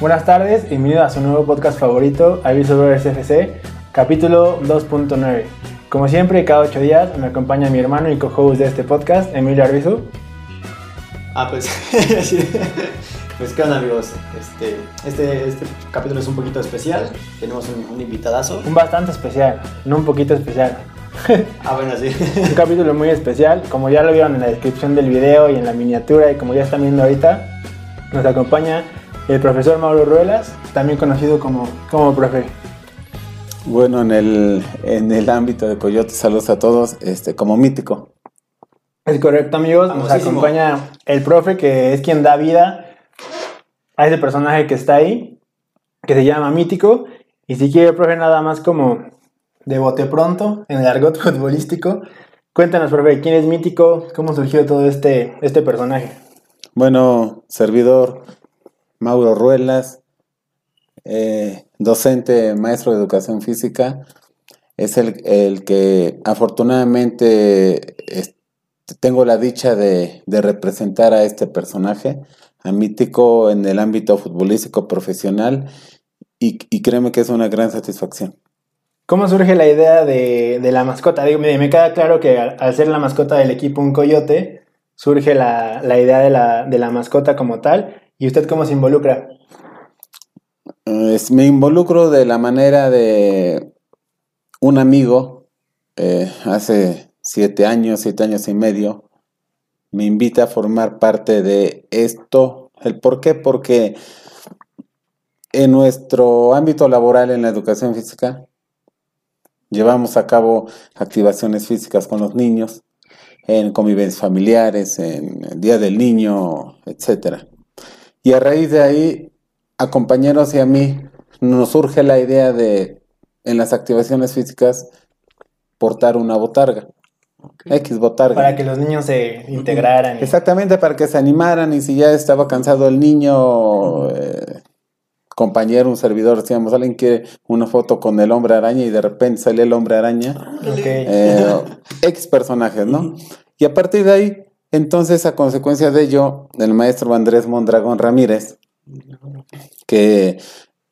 Buenas tardes, bienvenido a su nuevo podcast favorito, Aviso Brothers FC, capítulo 2.9. Como siempre, cada ocho días me acompaña mi hermano y co-host de este podcast, Emilio Arbizu. Ah, pues, pues qué onda amigos, este, este, este capítulo es un poquito especial, tenemos un, un invitadazo. Un bastante especial, no un poquito especial. Ah, bueno, sí. un capítulo muy especial, como ya lo vieron en la descripción del video y en la miniatura y como ya están viendo ahorita, nos acompaña el profesor Mauro Ruelas, también conocido como, como profe. Bueno, en el, en el ámbito de Coyote, saludos a todos, este, como mítico. Es correcto, amigos. Nos acompaña el profe, que es quien da vida a ese personaje que está ahí, que se llama Mítico. Y si quiere, profe, nada más como de bote pronto, en el argot futbolístico. Cuéntanos, profe, ¿quién es Mítico? ¿Cómo surgió todo este, este personaje? Bueno, servidor Mauro Ruelas, eh, docente, maestro de educación física, es el, el que afortunadamente tengo la dicha de, de representar a este personaje, a Mítico en el ámbito futbolístico profesional, y, y créeme que es una gran satisfacción. ¿Cómo surge la idea de, de la mascota? Me, queda claro que al, al ser la mascota del equipo un coyote, surge la, la idea de la, de la mascota como tal. ¿Y usted cómo se involucra? Me involucro de la manera de un amigo, eh, hace siete años, siete años y medio, me invita a formar parte de esto. ¿El por qué? Porque en nuestro ámbito laboral en la educación física, llevamos a cabo activaciones físicas con los niños, en convivencias familiares, en el Día del Niño, etcétera. Y a raíz de ahí, a compañeros y a mí, nos surge la idea de, en las activaciones físicas, portar una botarga. X botarga. Para que los niños se integraran. y- Exactamente, para que se animaran y si ya estaba cansado el niño, eh, compañero, un servidor, decíamos, alguien quiere una foto con el hombre araña y de repente sale el hombre araña. Ok. Eh, X personajes, ¿no? Y a partir de ahí, entonces, a consecuencia de ello, el maestro Andrés Mondragón Ramírez, que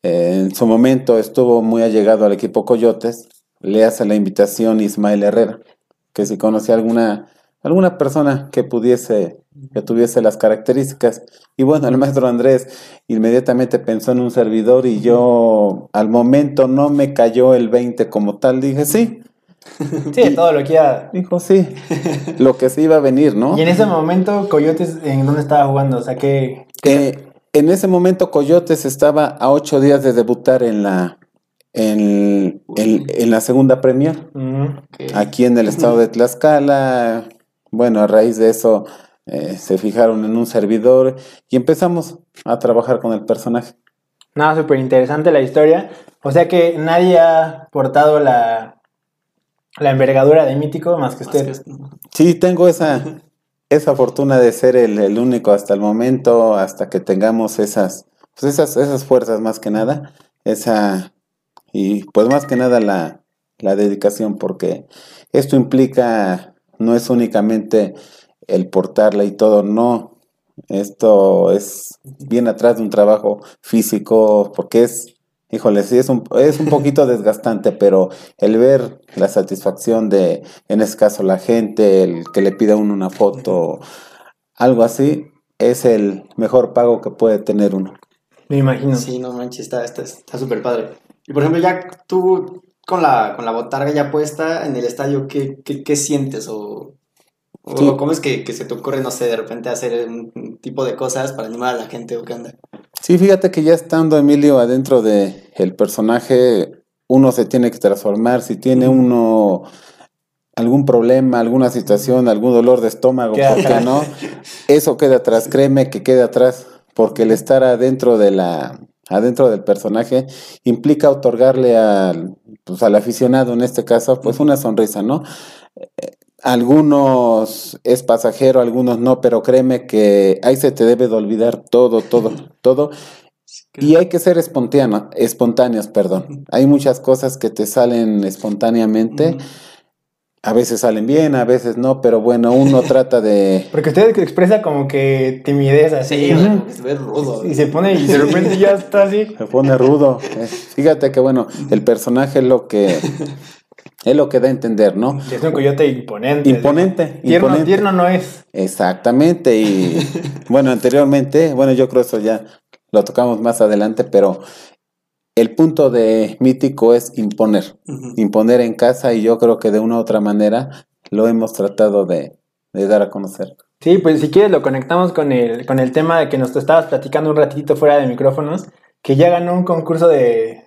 eh, en su momento estuvo muy allegado al equipo Coyotes, le hace la invitación Ismael Herrera, que si conocía alguna, alguna persona que pudiese, que tuviese las características. Y bueno, el maestro Andrés inmediatamente pensó en un servidor y yo al momento no me cayó el 20 como tal, dije, sí, Sí, todo lo que iba. Dijo, sí, lo que se iba a venir, ¿no? Y en ese momento, Coyotes, ¿en dónde estaba jugando? O sea, que. Eh, en ese momento Coyotes estaba a ocho días de debutar en la, en, en- en la segunda Premier, aquí en el estado de Tlaxcala. Bueno, a raíz de eso eh, se fijaron en un servidor y empezamos a trabajar con el personaje. Nada, súper interesante la historia. O sea que nadie ha portado la, la envergadura de Mítico más que Más que usted. Sí, tengo esa, esa fortuna de ser el, el único hasta el momento, hasta que tengamos esas, pues esas, esas fuerzas más que nada, esa, y pues más que nada la, la dedicación, porque esto implica, no es únicamente el portarla y todo, no, esto es bien atrás de un trabajo físico, porque es, híjole, sí es un, es un poquito desgastante, pero el ver la satisfacción de, en este caso, la gente, el que le pida a uno una foto, algo así, es el mejor pago que puede tener uno. Me imagino. Sí, no manches, está está- está súper padre. Y por ejemplo, ya tú con la, con la botarga ya puesta en el estadio, ¿qué, qué, qué sientes? ¿O, o cómo es que, que se te ocurre, no sé, de repente hacer un, tipo de cosas para animar a la gente o qué onda? Sí, fíjate que ya estando Emilio adentro de el personaje, uno se tiene que transformar. Si tiene uno algún problema, alguna situación, algún dolor de estómago, ¿por qué no? Eso queda atrás, créeme que queda atrás, porque el estar adentro de la adentro del personaje implica otorgarle al pues al aficionado en este caso pues una sonrisa, ¿no? Algunos es pasajero, algunos no, pero créeme que ahí se te debe de olvidar todo, todo, todo. Y hay que ser espontáneo, espontáneos, perdón. Hay muchas cosas que te salen espontáneamente. A veces salen bien, a veces no, pero bueno, uno trata de... Porque usted expresa como que timidez así. Sí, se ve rudo. Y se pone y de repente ya está así. Se pone rudo. Eh, Fíjate que bueno, el personaje es lo que es lo que da a entender, ¿no? Es un coyote imponente. Imponente, Tierno, imponente. tierno no es. Exactamente. Y bueno, anteriormente, bueno, yo creo eso ya lo tocamos más adelante, pero el punto de mítico es imponer, imponer en casa y yo creo que de una u otra manera lo hemos tratado de, de dar a conocer. Sí, pues si quieres lo conectamos con el, con el tema de que nos estabas platicando un ratito fuera de micrófonos, que ya ganó un concurso de,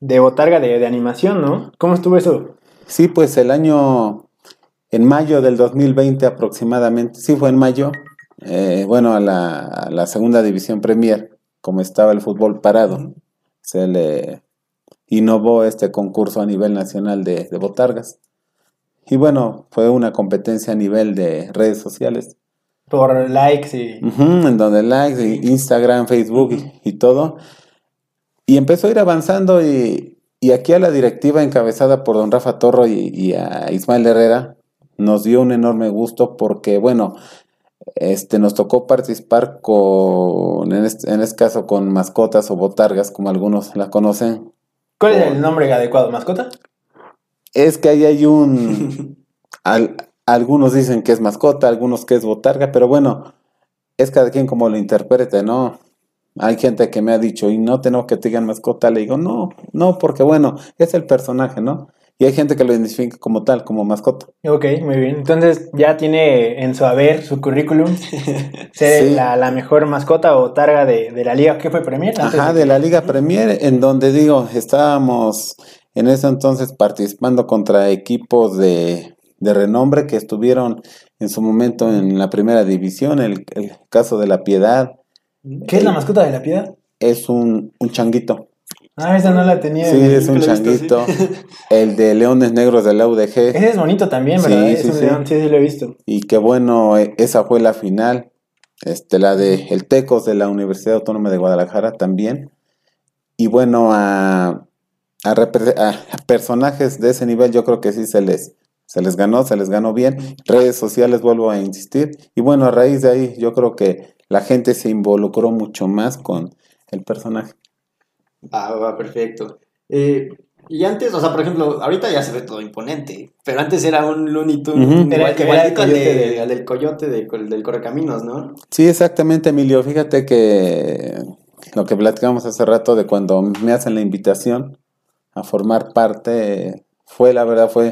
de botarga de, de animación, ¿no? ¿Cómo estuvo eso? Sí, pues el año, en mayo del 2020 aproximadamente, sí fue en mayo, eh, bueno, a la, a la segunda división Premier, como estaba el fútbol parado, se le innovó este concurso a nivel nacional de, de botargas. Y bueno, fue una competencia a nivel de redes sociales, Por likes y... En donde likes, y Instagram, Facebook y, y todo. Y empezó a ir avanzando y, y aquí a la directiva encabezada por don Rafa Torro y, y a Ismael Herrera nos dio un enorme gusto porque, bueno, este, nos tocó participar con, en este, en este caso, con mascotas o botargas, como algunos la conocen. ¿Cuál es el nombre adecuado? ¿Mascota? Es que ahí hay un... al- algunos dicen que es mascota, algunos que es botarga, pero bueno, es cada quien como lo interprete, ¿no? Hay gente que me ha dicho, y no tengo que te digan mascota, le digo, no, no, porque bueno, es el personaje, ¿no? Y hay gente que lo identifica como tal, como mascota. Ok, muy bien. Entonces ya tiene en su haber, su currículum, ser Sí. la, la mejor mascota o targa de, de la liga. ¿Qué fue Premier? Ajá, de- de la Liga Premier, en donde digo, estábamos en ese entonces participando contra equipos de, de renombre que estuvieron en su momento en la primera división, el, el caso de la Piedad, ¿Qué es la mascota de la piedad? es un, un changuito. Ah, esa no la tenía. Sí, es un visto, changuito. El de Leones Negros de la UDG. Ese es bonito también, ¿verdad? sí, es un sí. león, sí, sí lo he visto. Y que bueno, eh, esa fue la final. Este, la de el Tecos de la Universidad Autónoma de Guadalajara también. Y bueno, a, a- a personajes de ese nivel yo creo que sí se les, se les ganó, se les ganó bien. Redes sociales, vuelvo a insistir. Y bueno, a raíz de ahí yo creo que la gente se involucró mucho más con el personaje. Ah, va, perfecto. Eh, y antes, o sea, por ejemplo, ahorita ya se ve todo imponente, pero antes era un Looney Tunes Ujú. igual Era- que era el coyote de- de- al del coyote de- del Correcaminos, ¿no? Sí, exactamente, Emilio. Fíjate que lo que platicamos hace rato de cuando me hacen la invitación a formar parte, fue, la verdad, fue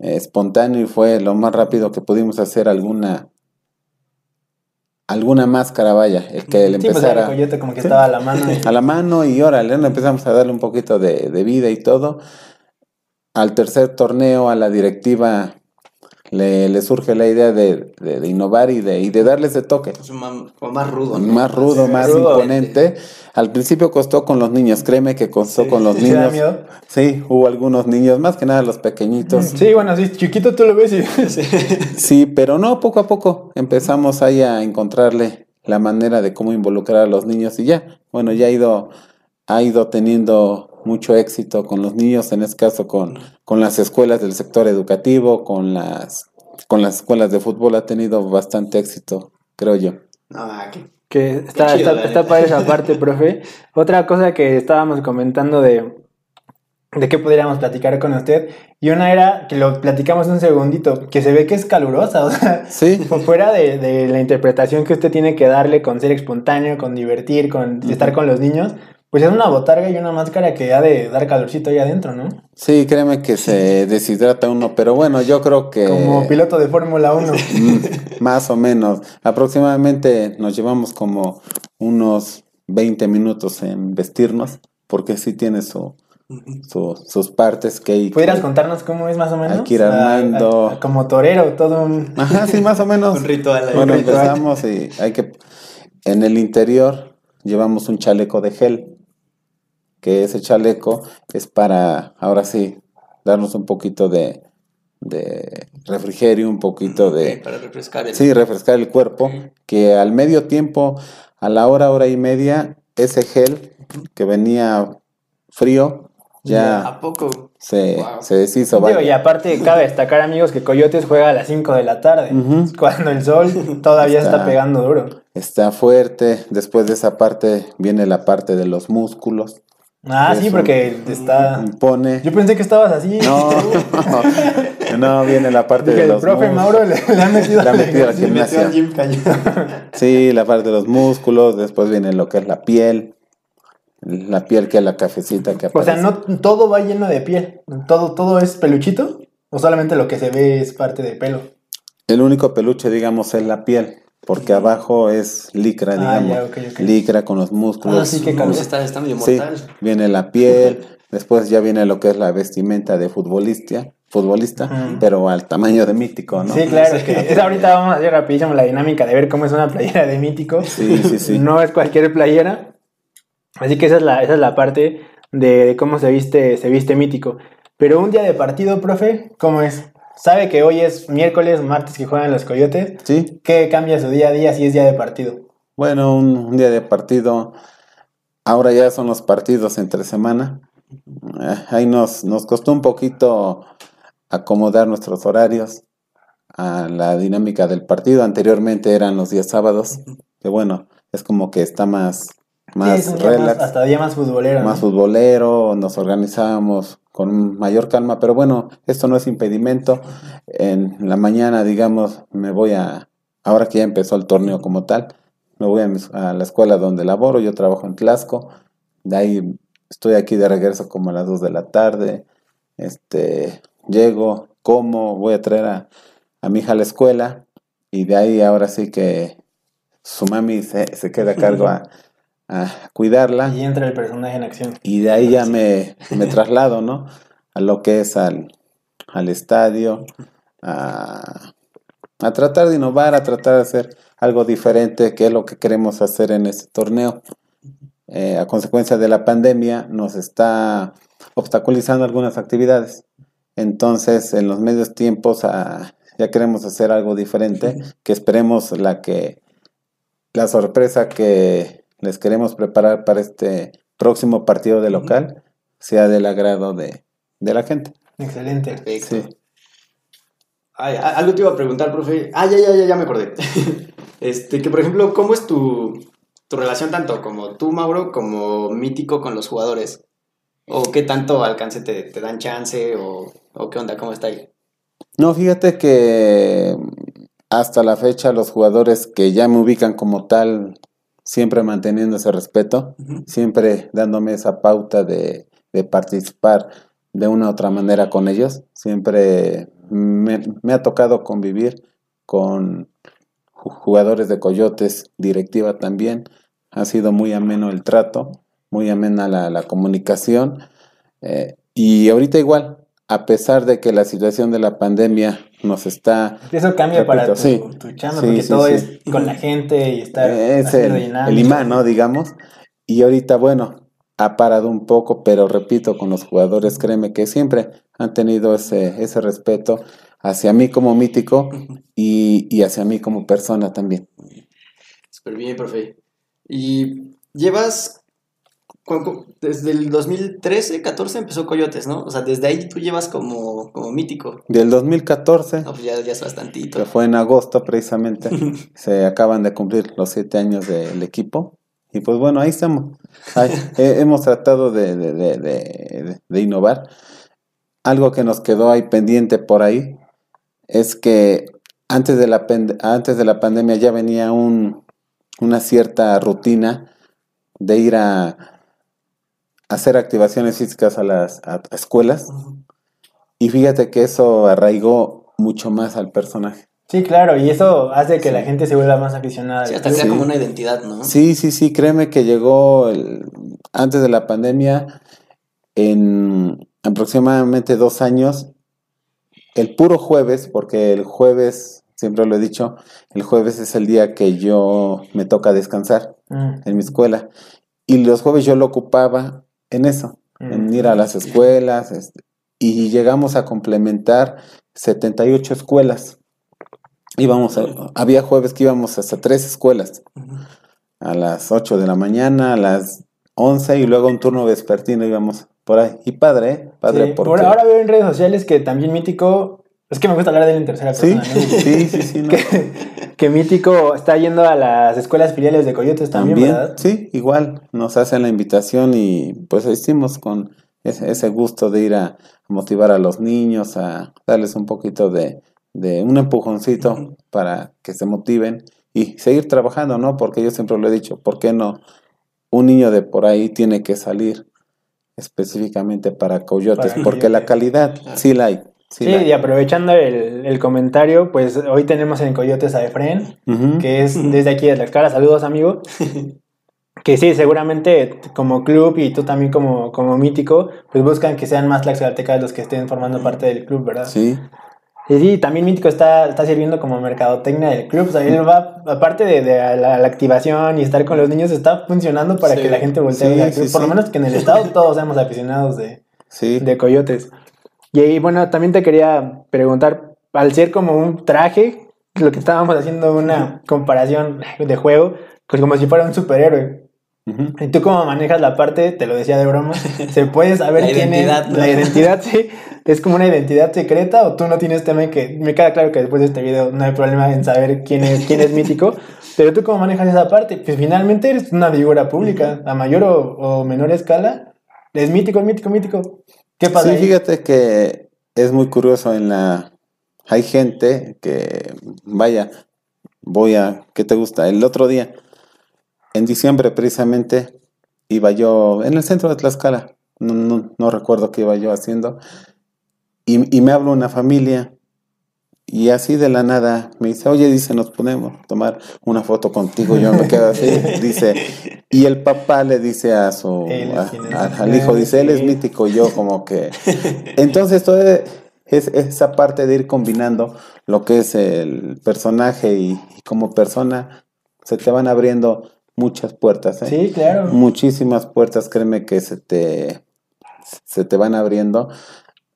eh, espontáneo y fue lo más rápido que pudimos hacer alguna alguna máscara, vaya, el que el Sí, pues empezara era el coyote como que Sí. estaba a la mano. y- a la mano y órale, empezamos a darle un poquito de, de vida y todo. Al tercer torneo, a la directiva le, le surge la idea de, de- de innovar y de, y de darle ese toque. Es como más rudo. ¿no? Más rudo, Sí, más rudo. imponente. Al principio costó con los niños, créeme que costó Sí, con los ¿Sí da niños. miedo? Sí, hubo algunos niños, más que nada los pequeñitos. Sí, bueno, sí, chiquito tú lo ves y... Sí, pero no, poco a poco empezamos ahí a encontrarle la manera de cómo involucrar a los niños y ya, bueno, ya ha ido, ha ido teniendo mucho éxito con los niños, en este caso con, con las escuelas del sector educativo, con las, con las escuelas de fútbol, ha tenido bastante éxito, creo yo. Ah, qué- Que está, Qué chido, está, está padre esa parte, profe. Otra cosa que estábamos comentando de, de qué podríamos platicar con usted. Y una era que lo platicamos un segundito, que se ve que es calurosa, o sea, Sí, por fuera de, de la interpretación que usted tiene que darle con ser espontáneo, con divertir, con estar con los niños, pues es una botarga y una máscara que ha de dar calorcito ahí adentro, ¿no? sí, créeme que se deshidrata uno, pero bueno, yo creo que... Como piloto de Fórmula 1. Mm, Más o menos. Aproximadamente nos llevamos como unos 20 minutos en vestirnos, porque sí tiene su, su- sus partes que hay. ¿Pudieras que- contarnos cómo es más o menos? Hay que ir armando. como torero, todo un... Ajá, sí, más o menos. Un ritual ahí. Bueno, ritual. empezamos y hay que. En el interior llevamos un chaleco de gel, que ese chaleco es para, ahora sí, darnos un poquito de, de refrigerio, un poquito de. Ok, para refrescar el... Sí, refrescar el cuerpo, que al medio tiempo, a la hora, hora y media, ese gel que venía frío, ya ¿A poco? se, Wow. se deshizo. Digo, y aparte cabe destacar, amigos, que Coyotes juega a las 5 de la tarde, cuando el sol todavía está, Está- pegando duro. Está fuerte. Después de esa parte viene la parte de los músculos. Ah, sí, porque está... Impone. Yo pensé que estabas así. No, no, viene la parte Dije, de el los profe músculos. Mauro le, le ha metido... Le ha metido metió gimnasia. gym. Sí, la parte de los músculos, después viene lo que es la piel, la piel que es la cafecita que O sea, aparece. no todo va lleno de piel. Todo, todo es peluchito. O solamente lo que se ve es parte de pelo. El único peluche, digamos, es la piel, porque abajo es licra, Ah, digamos, ya, ok, ok. licra con los músculos. Ah, sí, calor. sí está, está medio Sí, mortal. viene la piel, después ya viene lo que es la vestimenta de futbolista, futbolista, pero al tamaño de mítico, ¿no? Sí, claro. es que es ahorita vamos a hacer rapidísimo la dinámica de ver cómo es una playera de mítico. Sí, sí, sí. No es cualquier playera. Así que esa es la, esa es la parte de cómo se viste, se viste mítico. Pero un día de partido, profe, ¿cómo es? Sabe que hoy es miércoles, martes que juegan los coyotes. Sí, ¿Qué cambia su día a día si es día de partido? bueno, un, un día de partido, ahora ya son los partidos entre semana. Eh, Ahí nos, nos costó un poquito acomodar nuestros horarios a la dinámica del partido. Anteriormente eran los días sábados, que bueno, es como que está más, más Sí, día más- relax. hasta día más futbolero. más ¿no? futbolero, nos organizábamos con mayor calma, pero bueno, esto no es impedimento. En la mañana, digamos, me voy a, ahora que ya empezó el torneo como tal, me voy a, a la escuela donde laboro, yo trabajo en Tlasco, de ahí estoy aquí de regreso como a las 2 de la tarde, este, llego, como, voy a traer a, a mi hija a la escuela y de ahí ahora sí que su mami se, se queda a cargo a, a cuidarla Y entra el personaje en acción. y de ahí ya me, me traslado, ¿no? A lo que es al, al estadio, a, a tratar de innovar, a tratar de hacer algo diferente, que es lo que queremos hacer en este torneo. Eh, a consecuencia de la pandemia nos está obstaculizando algunas actividades. Entonces, en los medios tiempos ah, ya queremos hacer algo diferente, que esperemos la que la sorpresa que les queremos preparar para este próximo partido de local sea del agrado de, de la gente. Excelente. Perfecto. Sí. Ay, algo te iba a preguntar, profe. Ah, ya, ya, ya, ya me acordé. este, que por ejemplo, ¿cómo es tu, tu relación tanto como tú, Mauro, como mítico con los jugadores? ¿O qué tanto alcance te, te dan chance? O, ¿O qué onda? ¿Cómo está ahí? No, fíjate que hasta la fecha los jugadores que ya me ubican como tal, siempre manteniendo ese respeto, siempre dándome esa pauta de, de participar de una u otra manera con ellos. Siempre me, me ha tocado convivir con ju- jugadores de Coyotes, directiva también. Ha sido muy ameno el trato, muy amena la, la comunicación. eh, y ahorita igual, a pesar de que la situación de la pandemia nos está Eso cambia para tu, sí. tu chamba, Sí, porque sí, todo sí. es con la gente y estar es el, rellenando. el imán, ¿no? Digamos. Y ahorita, bueno, ha parado un poco, pero repito, con los jugadores, créeme que siempre han tenido ese, ese respeto hacia mí como mítico y, y hacia mí como persona también. Súper bien, profe. Y llevas, desde el 2013, 14 empezó Coyotes, ¿no? O sea, desde ahí tú llevas como, como mítico. Del 2014, No, pues ya, ya es bastantito. que fue en agosto precisamente, se acaban de cumplir los siete años del equipo. Y pues bueno, ahí estamos. Ahí, hemos tratado de, de- de- de- de innovar. Algo que nos quedó ahí pendiente por ahí es que antes de la, antes de la pandemia ya venía un, una cierta rutina de ir a hacer activaciones físicas a las a- a escuelas. Y fíjate que eso arraigó mucho más al personaje. Sí, claro, y eso hace que Sí. la gente se vuelva más aficionada. Sí, hasta club. crea Sí. como una identidad, ¿no? Sí, sí, sí, créeme que llegó el- antes de la pandemia, en aproximadamente dos años, el puro jueves, porque el jueves, siempre lo he dicho, el jueves es el día que yo me toca descansar Mm, en mi escuela, y los jueves yo lo ocupaba en eso, en mm. ir a las escuelas, este, y llegamos a complementar 78 escuelas. Íbamos a- había jueves que íbamos hasta tres escuelas a las 8 de la mañana, a las 11 y luego un turno vespertino íbamos por ahí. Y padre, ¿eh? Padre Sí, porque... por ahora veo en redes sociales que también Mítico. Es que me gusta hablar de él en tercera Sí, persona. ¿no? sí, sí, sí. no. que, que Mítico está yendo a las escuelas filiales de Coyotes también, También, ¿verdad? sí, igual nos hacen la invitación y pues hicimos con ese, ese gusto de ir a motivar a los niños, a darles un poquito de, de un empujoncito para que se motiven y seguir trabajando, ¿no? Porque yo siempre lo he dicho, ¿por qué no? Un niño de por ahí tiene que salir específicamente para coyotes, Para porque la calidad sí la hay. Sí, y aprovechando el, el comentario, pues hoy tenemos en Coyotes a Efren, que es desde aquí de Tlaxcala. Saludos, amigo. Que sí, seguramente como club y tú también como, como mítico, pues buscan que sean más tlaxcaltecas los que estén formando parte del club, ¿verdad? Sí, Y sí, también Mítico está, está sirviendo como mercadotecnia del club. O sea, él va, aparte de, de la, la activación y estar con los niños, está funcionando para Sí, que la gente voltee sí, al club. Por lo menos que en el estado todos seamos aficionados de, sí. de coyotes. Y ahí, bueno, también te quería preguntar, al ser como un traje, lo que estábamos haciendo una comparación de juego, pues como si fuera un superhéroe. Ujú. ¿Y tú cómo manejas la parte? Te lo decía de broma. ¿Se puede saber La quién identidad, es? ¿no? La identidad, sí. ¿Es como una identidad secreta o tú no tienes tema en que... Me queda claro que después de este video no hay problema en saber quién es, quién es mítico, pero tú cómo manejas esa parte? Pues finalmente eres una figura pública, a mayor o, o menor escala. Es mítico, es mítico, mítico. ¿Qué pasa Sí, ahí? fíjate que es muy curioso en la... Hay gente que, vaya, voy a... ¿Qué te gusta? El otro día, en diciembre precisamente, iba yo en el centro de Tlaxcala, no, no, no recuerdo qué iba yo haciendo, y, y me habla una familia, y así de la nada me dice, oye, dice, nos ponemos a tomar una foto contigo, yo me quedo así, dice, y el papá le dice a su, a- a- al hijo, dice, él es mítico, y yo como que... Entonces, toda es, esa parte de ir combinando lo que es el personaje y, y como persona, se te van abriendo muchas puertas, ¿eh? Sí, claro. Muchísimas puertas, créeme que se te, se te van abriendo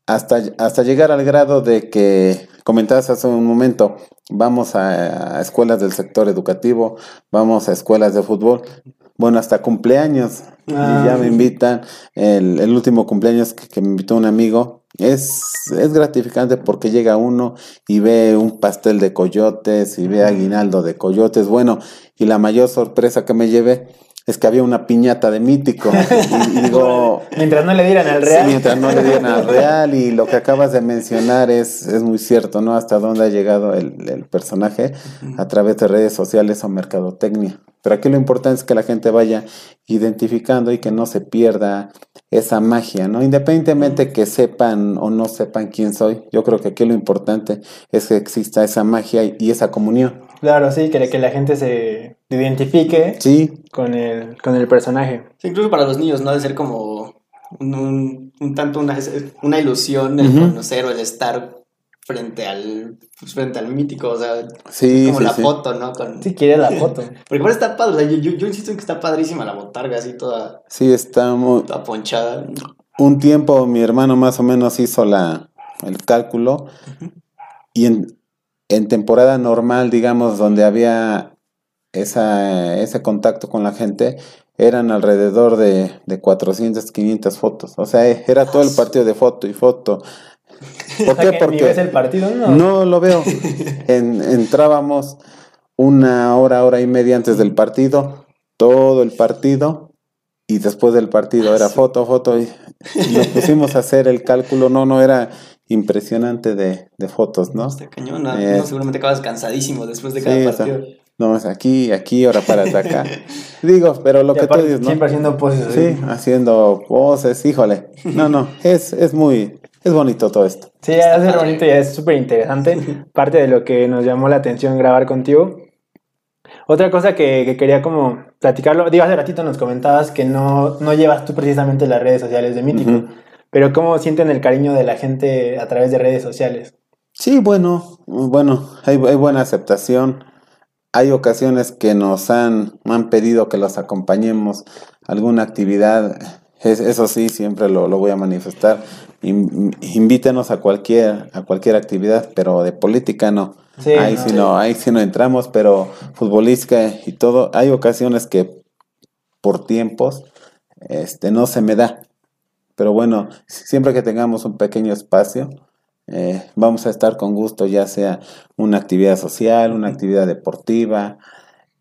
hasta, hasta llegar al grado de que comentabas hace un momento, vamos a, a escuelas del sector educativo, vamos a escuelas de fútbol, bueno, hasta cumpleaños, Ah. y ya me invitan, el, el último cumpleaños que, que me invitó un amigo, es, es gratificante porque llega uno y ve un pastel de coyotes y ve aguinaldo de coyotes, bueno, y la mayor sorpresa que me llevé es que había una piñata de mítico. Y, y digo, Mientras no le dieran al sí, Real. mientras no le dieran al real, y lo que acabas de mencionar es, es muy cierto, ¿no? Hasta dónde ha llegado el, el personaje a través de redes sociales o mercadotecnia. Pero aquí lo importante es que la gente vaya identificando y que no se pierda esa magia, ¿no? Independientemente que sepan o no sepan quién soy, yo creo que aquí lo importante es que exista esa magia y, y esa comunión. Claro, sí, que, que la gente se identifique Sí, con el, con el personaje. Sí, incluso para los niños, ¿no? De ser como un, un- un tanto una, una ilusión el conocer o el estar frente al, pues, frente al mítico, o sea, sí, como sí, la sí. foto, ¿no? Con, Si quieres la foto. Porque igual está padre, o sea, yo, yo, yo insisto en que está padrísima la botarga, así toda, Sí, está muy, toda ponchada. un tiempo mi hermano más o menos hizo la, el cálculo y en, en temporada normal, digamos, donde había esa, ese contacto con la gente, eran alrededor de, de 400, 500 fotos. O sea, era todo el partido de foto y foto. ¿Por qué? Porque ves el partido, no. no lo veo. En- entrábamos una hora, hora y media antes del partido, todo el partido, y después del partido era foto, foto, y nos pusimos a hacer el cálculo. No, no, era impresionante de, de fotos, ¿no? Está cañón, ¿no? Eh. No, seguramente acabas cansadísimo después de Sí, cada sea, partido. No, es aquí, aquí, ahora para acá. Digo, pero lo Y que tú dices, ¿no? Siempre haciendo poses. Sí, así. haciendo voces, híjole. No, no, es, es muy, es bonito todo esto. Sí, es bonito y es súper interesante. Parte de lo que nos llamó la atención grabar contigo. Otra cosa que, que quería como platicarlo, digo, hace ratito nos comentabas que no, no llevas tú precisamente las redes sociales de Mítico. Pero ¿cómo sienten el cariño de la gente a través de redes sociales? Sí, bueno, bueno, hay, hay buena aceptación. Hay ocasiones que nos han, han pedido que los acompañemos a alguna actividad. Es- eso sí, siempre lo, lo voy a manifestar. In- invítenos a cualquier, a cualquier actividad, pero de política no. Sí, ahí no. sí no, ahí sí no entramos, pero futbolística y todo. Hay ocasiones que por tiempos este, no se me da. Pero bueno, siempre que tengamos un pequeño espacio, eh, vamos a estar con gusto, ya sea una actividad social, una actividad deportiva,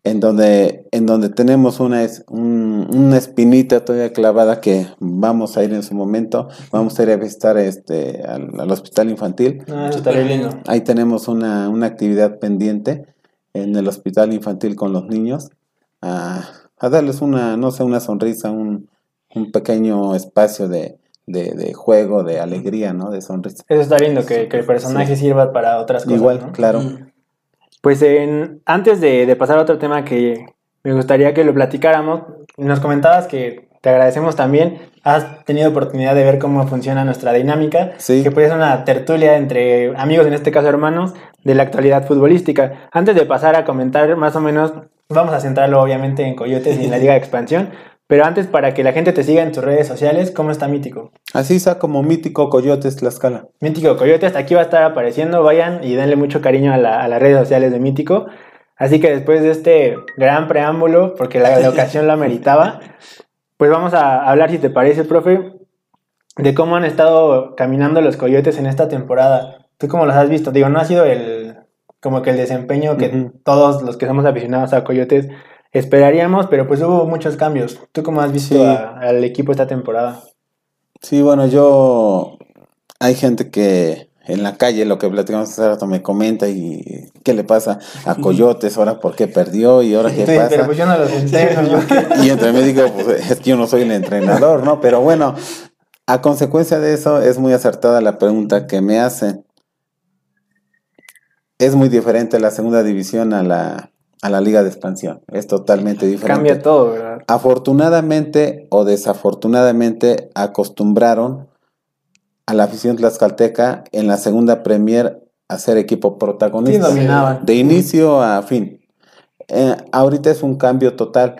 en donde, en donde tenemos una, es- un- una espinita todavía clavada que vamos a ir en su momento, vamos a ir a visitar este, al, al hospital infantil. Ah. Ahí tenemos una, una actividad pendiente en el hospital infantil con los niños, a, a darles una, no sé, una sonrisa, un, un pequeño espacio de, de, de juego, de alegría, ¿no? De sonrisa. Eso está lindo, que, que el personaje sirva para otras cosas. Igual, ¿no? claro. Pues en, antes de, de pasar a otro tema que me gustaría que lo platicáramos, nos comentabas que te agradecemos también, has tenido oportunidad de ver cómo funciona nuestra dinámica, Sí. que pues es una tertulia entre amigos, en este caso hermanos, de la actualidad futbolística. Antes de pasar a comentar más o menos, vamos a centrarlo obviamente en Coyotes y en la Liga de Expansión, pero antes para que la gente te siga en tus redes sociales, ¿cómo está Mítico? Así está como mítico Coyotes Tlaxcala. Mítico Coyote, hasta aquí va a estar apareciendo. Vayan y denle mucho cariño a, la- a las redes sociales de Mítico. Así que después de este gran preámbulo, porque la, la ocasión lo ameritaba, pues vamos a hablar, si te parece, profe, de cómo han estado caminando los Coyotes en esta temporada. ¿Tú cómo los has visto? Digo, no ha sido el como que el desempeño que todos los que somos aficionados a Coyotes esperaríamos, pero pues hubo muchos cambios. ¿Tú cómo has visto Sí. a- al equipo esta temporada? Sí, bueno, yo... Hay gente que en la calle, lo que platicamos hace rato, me comenta y qué le pasa a Coyotes, ahora por qué perdió y ahora qué Sí, pero pasa. pues yo no los yo Y entre mí digo, pues es que yo no soy el entrenador, ¿no? Pero bueno, a consecuencia de eso es muy acertada la pregunta que me hacen. Es muy diferente la segunda división a la, a la liga de expansión. Es totalmente diferente. Cambia todo, ¿verdad? Afortunadamente o desafortunadamente acostumbraron a la afición tlaxcalteca en la segunda Premier a ser equipo Sí, protagonista. dominaban. de inicio a fin. Eh, ahorita es un cambio total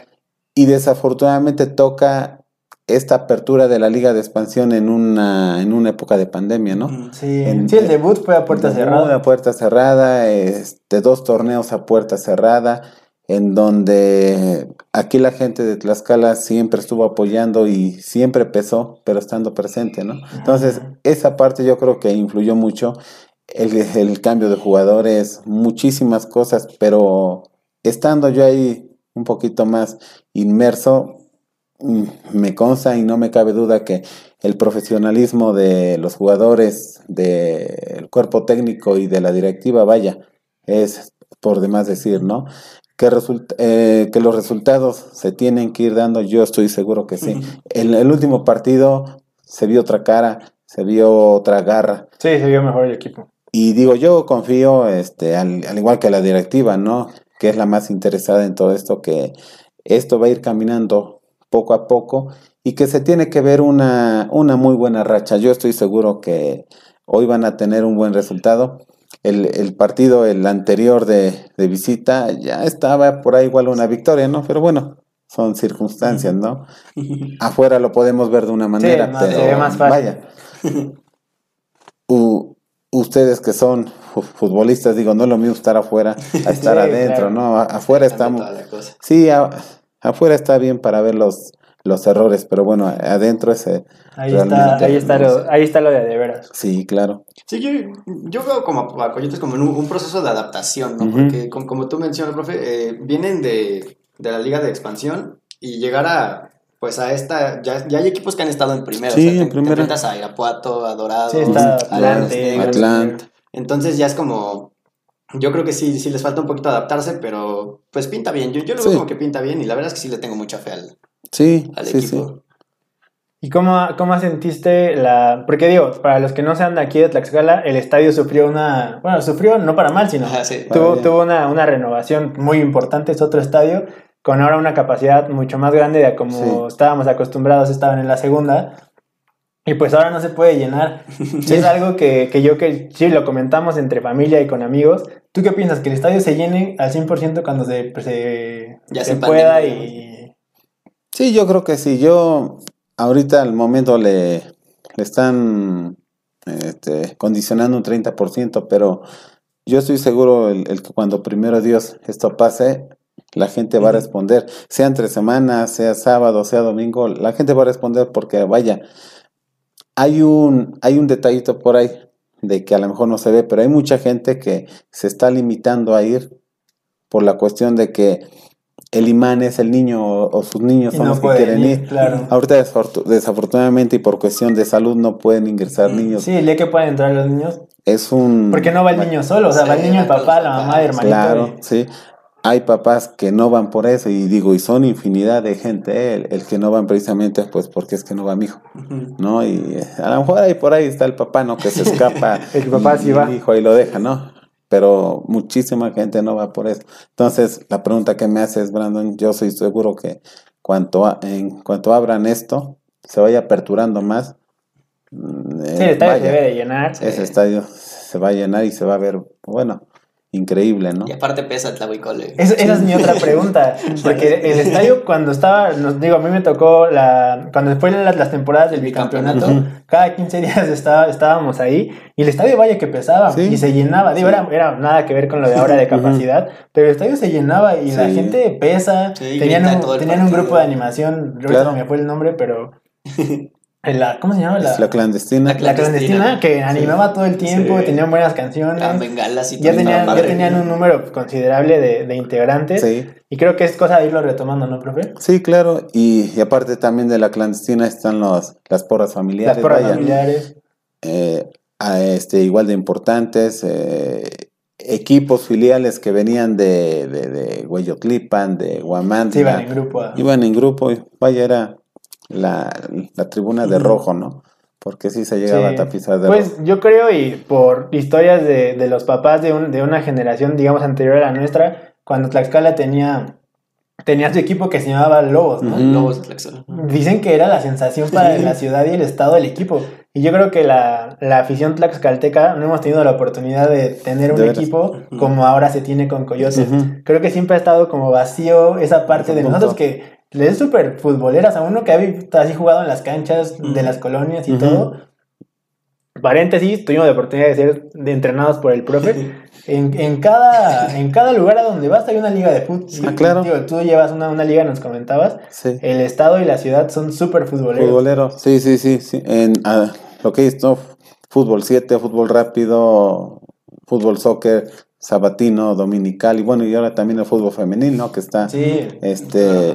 y desafortunadamente toca esta apertura de la liga de expansión en una, en una época de pandemia, ¿no? Sí, En- sí, el debut fue a puerta cerrada. A puerta cerrada, este, dos torneos a puerta cerrada, en donde aquí la gente de Tlaxcala siempre estuvo apoyando y siempre pesó, pero estando presente, ¿no? Entonces, esa parte yo creo que influyó mucho. El, el cambio de jugadores, muchísimas cosas, pero estando yo ahí un poquito más inmerso, me consta y no me cabe duda que el profesionalismo de los jugadores, del cuerpo técnico y de la directiva, vaya, es por demás decir, ¿no? Que, eh, que los resultados se tienen que ir dando, yo estoy seguro que sí. En el último partido se vio otra cara, se vio otra garra. Sí, se vio mejor el equipo. Y digo, yo confío, este, al, al igual que la directiva, ¿no? Que es la más interesada en todo esto, que esto va a ir caminando poco a poco y que se tiene que ver una, una muy buena racha. Yo estoy seguro que hoy van a tener un buen resultado. El, el partido, el anterior de, de visita, ya estaba por ahí igual una victoria, ¿no? Pero bueno, son circunstancias, ¿no? Afuera lo podemos ver de una manera, pero se ve más fácil. vaya. U- ustedes que son fu- futbolistas, digo, no es lo mismo estar afuera a estar Sí, adentro, claro. ¿no? Afuera estamos. Sí, a- afuera está bien para ver los, los errores, pero bueno, adentro ese. Ahí está, ahí está, no lo, ahí está lo de de veras. Sí, claro. Sí, yo, yo veo como a Coyotes como en un, un proceso de adaptación, ¿no? Porque como, como tú mencionas, profe, eh, vienen de, de la liga de expansión y llegar a, pues a esta, ya, ya hay equipos que han estado en primera. Sí, o sea, te, en primera. Te enfrentas a Irapuato, a Dorado, Sí, está a Atlante. Atlante. Entonces ya es como, yo creo que sí, sí les falta un poquito adaptarse, pero pues pinta bien. Yo, yo lo veo Sí. como que pinta bien y la verdad es que sí le tengo mucha fe al, Sí, al sí, equipo. sí. ¿Y cómo, cómo sentiste la...? Porque digo, para los que no sean de aquí de Tlaxcala, el estadio sufrió una... Bueno, sufrió no para mal, sino Ajá, sí. tuvo, tuvo una, una renovación muy importante, es otro estadio, con ahora una capacidad mucho más grande de a como Sí. estábamos acostumbrados, estaban en la segunda. Y pues ahora no se puede llenar. Y Es algo que, que yo que sí lo comentamos entre familia y con amigos. ¿Tú qué piensas? ¿Que el estadio se llene al 100% cuando se, pues, se, Ya se sin pueda pandemia, y... Sí, yo creo que sí. Yo ahorita al momento le, le están este, condicionando un 30%, pero yo estoy seguro el, el que cuando primero Dios esto pase, la gente va a responder, sea entre semanas, sea sábado, sea domingo, la gente va a responder porque vaya, hay un, hay un detallito por ahí de que a lo mejor no se ve, pero hay mucha gente que se está limitando a ir por la cuestión de que el imán es el niño o, o sus niños Y son no los que pueden quieren ir, ir. claro. Ahorita desafortunadamente y por cuestión de salud no pueden ingresar Mm, niños. Sí, el día que pueden entrar los niños. Es un... Porque no va el niño solo, o sea, va el niño, el papá, la mamá, el hermanito. Claro, y- sí. Hay papás que no van por eso y digo, y son infinidad de gente, eh, el, el que no van precisamente pues porque es que no va mi hijo. ¿no? Y eh, a lo mejor ahí por ahí está el papá, ¿no? Que se escapa. El papá sí va. El hijo ahí lo deja, ¿no? Pero muchísima gente no va por eso. Entonces, la pregunta que me haces, Brandon, yo soy seguro que cuanto a- en cuanto abran esto, se vaya aperturando más. mm, eh, Sí, el estadio vaya, se debe de llenar. Ese estadio se va a llenar y se va a ver, bueno, increíble, ¿no? Y aparte pesa Tlahuicole. Es- esa es mi otra pregunta, porque el estadio cuando estaba, nos digo, a mí me tocó la, cuando fue las, las temporadas del El bicampeonato, bicampeonato. cada 15 días estaba, estábamos ahí y el estadio vaya que pesaba Sí. y se llenaba, digo, Sí. era, era nada que ver con lo de ahora de capacidad, pero el estadio se llenaba y la gente pesa, Sí, tenían, un, todo el tenían un grupo de animación, ahorita Claro. se me fue el nombre, pero... la, ¿Cómo se llama? La, la clandestina. La la clandestina que animaba todo el tiempo, Sí. tenían buenas canciones. Eran bengalas y Ya tenían, ya tenían un número considerable de, de integrantes. Sí, Y creo que es cosa de irlo retomando, ¿no, profe? sí, claro. Y, y aparte también de la clandestina están los, las porras familiares. Las porras vaya. familiares. Eh, a este, igual de importantes. eh, equipos filiales que venían de, de, de Hueyotlipan, de Huamantla. Sí, iban en grupo. Iban en grupo y vaya, era la, la tribuna de rojo, ¿no? Porque sí se llegaba Sí. a tapizar de Pues rojo. yo creo, y por historias de, de los papás de, un- de una generación, digamos, anterior a la nuestra, cuando Tlaxcala tenía, tenía su equipo que se llamaba Lobos, ¿no? Ujú. Lobos de Tlaxcala. Dicen que era la sensación para Sí. la ciudad y el estado del equipo. Y yo creo que la, la afición tlaxcalteca no hemos tenido la oportunidad de tener un De equipo como ahora se tiene con Coyotes. Creo que siempre ha estado como vacío esa parte Ese de punto. nosotros que le es súper futboleras a uno que ha visto así jugado en las canchas de las colonias y todo. Paréntesis, tuvimos la oportunidad de ser de entrenados por el profe. En, en cada, en cada lugar a donde vas hay una liga de fútbol. Claro. Tú llevas una, una liga, nos comentabas. Sí. El estado y la ciudad son súper futboleros. Futbolero, sí, sí, sí, sí. En ah, lo que es, ¿no? Fútbol 7, fútbol rápido, fútbol soccer, sabatino, dominical, y bueno, y ahora también el fútbol femenil, ¿no? Que está, Sí, este,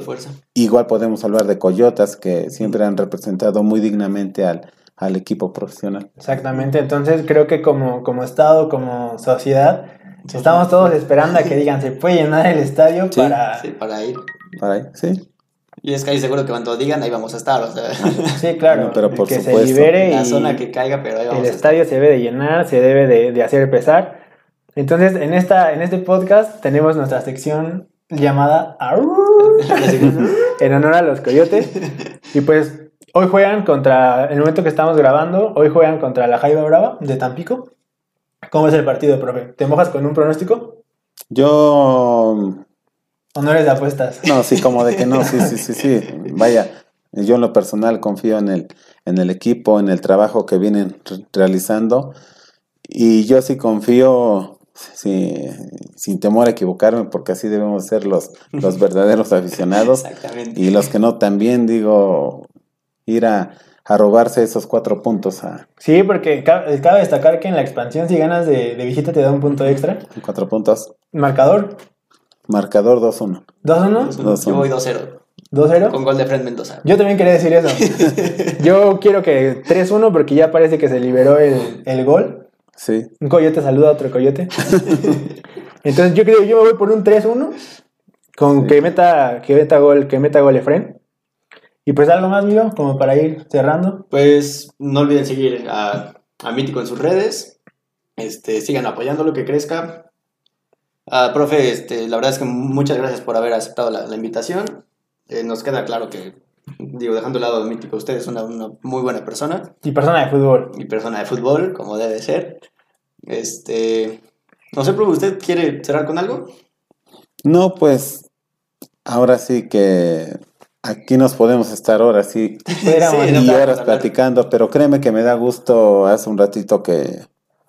igual podemos hablar de Coyotas, que siempre han representado muy dignamente al, al equipo profesional. exactamente. Entonces creo que como, como estado, como sociedad, estamos todos esperando a que digan, se puede llenar el estadio Sí, para... Sí, para ir. Para ahí, sí. Y es que ahí seguro que cuando digan, ahí vamos a estar. O sea, Sí, claro, No, pero por que se supuesto. libere la y zona que caiga, pero ahí vamos el a estar. estadio se debe de llenar, se debe de, de hacer pesar. Entonces, en, esta, en este podcast tenemos nuestra sección llamada en honor a los coyotes. Y pues hoy juegan contra, en el momento que estamos grabando, hoy juegan contra la Jaiba Brava de Tampico. ¿Cómo es el partido, profe? ¿Te mojas con un pronóstico? Yo ¿O no eres de apuestas? No, sí, como de que no, sí, sí, sí, sí. Vaya, yo en lo personal confío en el, en el equipo, en el trabajo que vienen re- realizando. Y yo sí confío, sí, sin temor a equivocarme, porque así debemos ser los, los verdaderos aficionados. Exactamente. Y los que no también, digo, ir a, a robarse esos cuatro puntos a Sí, porque ca- cabe destacar que en la expansión, si ganas de, de visita, te da un punto extra. cuatro puntos. Marcador: Marcador 2-1. 2-1, Dos, Yo voy 2-0. 2-0. Con gol de Fred Mendoza. Yo también quería decir eso. Yo quiero que 3-1 porque ya parece que se liberó el, el gol. Sí. Un coyote saluda a otro coyote. Entonces yo creo, yo me voy por un 3-1 con Sí. que meta que meta gol, que meta gol Efren. Y pues algo más, mío, como para ir cerrando. Pues no olviden seguir a, a Mítico en sus redes. Este, sigan apoyándolo, que crezca. Ah, profe, este, la verdad es que muchas gracias por haber aceptado la, la invitación. Eh, nos queda claro que, digo, dejando de lado a Mítico, usted es una, una muy buena persona Y persona de fútbol. y persona de fútbol, como debe ser. Este, no sé, profe, ¿usted quiere cerrar con algo? No, pues ahora sí que aquí nos podemos estar horas sí, Pudiéramos Sí, y horas platicando, pero créeme que me da gusto hace un ratito que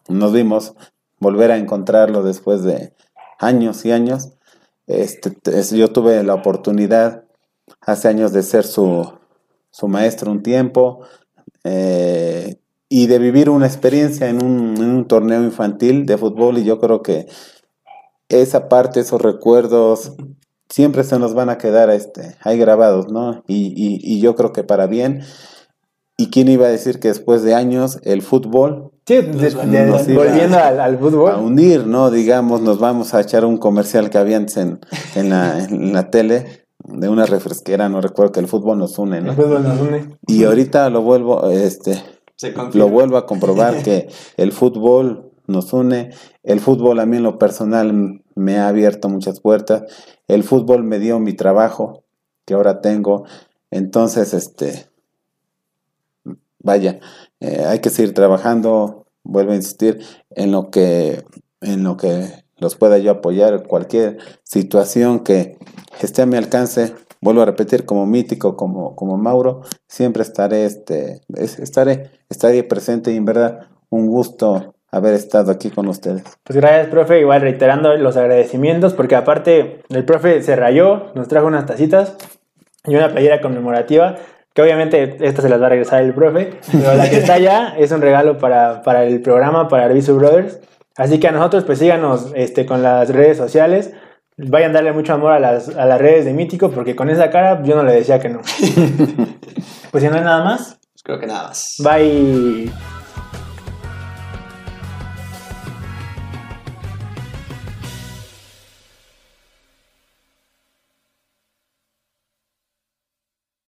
nos vimos, volver a encontrarlo después de años y años. Este, te- es- yo tuve la oportunidad hace años de ser su, su maestro un tiempo, eh, y de vivir una experiencia en un, en un torneo infantil de fútbol y yo creo que esa parte, esos recuerdos siempre se nos van a quedar este, ahí grabados, ¿no? Y, y, y yo creo que para bien. ¿Y quién iba a decir que después de años el fútbol Sí, de- de- volviendo al, al a fútbol. unir, ¿no? Digamos, nos vamos a echar un comercial que había antes en, en, la, en la tele de una refresquera, no recuerdo que el fútbol nos une, El ¿no? fútbol nos une. Y ahorita lo vuelvo, este, lo vuelvo a comprobar que el fútbol nos une, el fútbol a mí en lo personal me ha abierto muchas puertas, el fútbol me dio mi trabajo que ahora tengo, entonces, este, vaya, eh, hay que seguir trabajando, vuelvo a insistir, en lo que, en lo que los pueda yo apoyar, cualquier situación que esté a mi alcance, vuelvo a repetir, como mítico, como, como Mauro, siempre estaré, este, es- estaré, estaré presente y en verdad un gusto haber estado aquí con ustedes. Pues gracias, profe. Igual reiterando los agradecimientos, porque aparte el profe se rayó, nos trajo unas tacitas y una playera conmemorativa, que obviamente esta se las va a regresar el profe, pero la que está allá es un regalo para, para el programa, para Arvizu Brothers. Así que a nosotros, pues síganos este, con las redes sociales. Vayan a darle mucho amor a las, a las redes de Mítico, porque con esa cara yo no le decía que no. pues si no hay nada más, Pues creo que nada más. bye.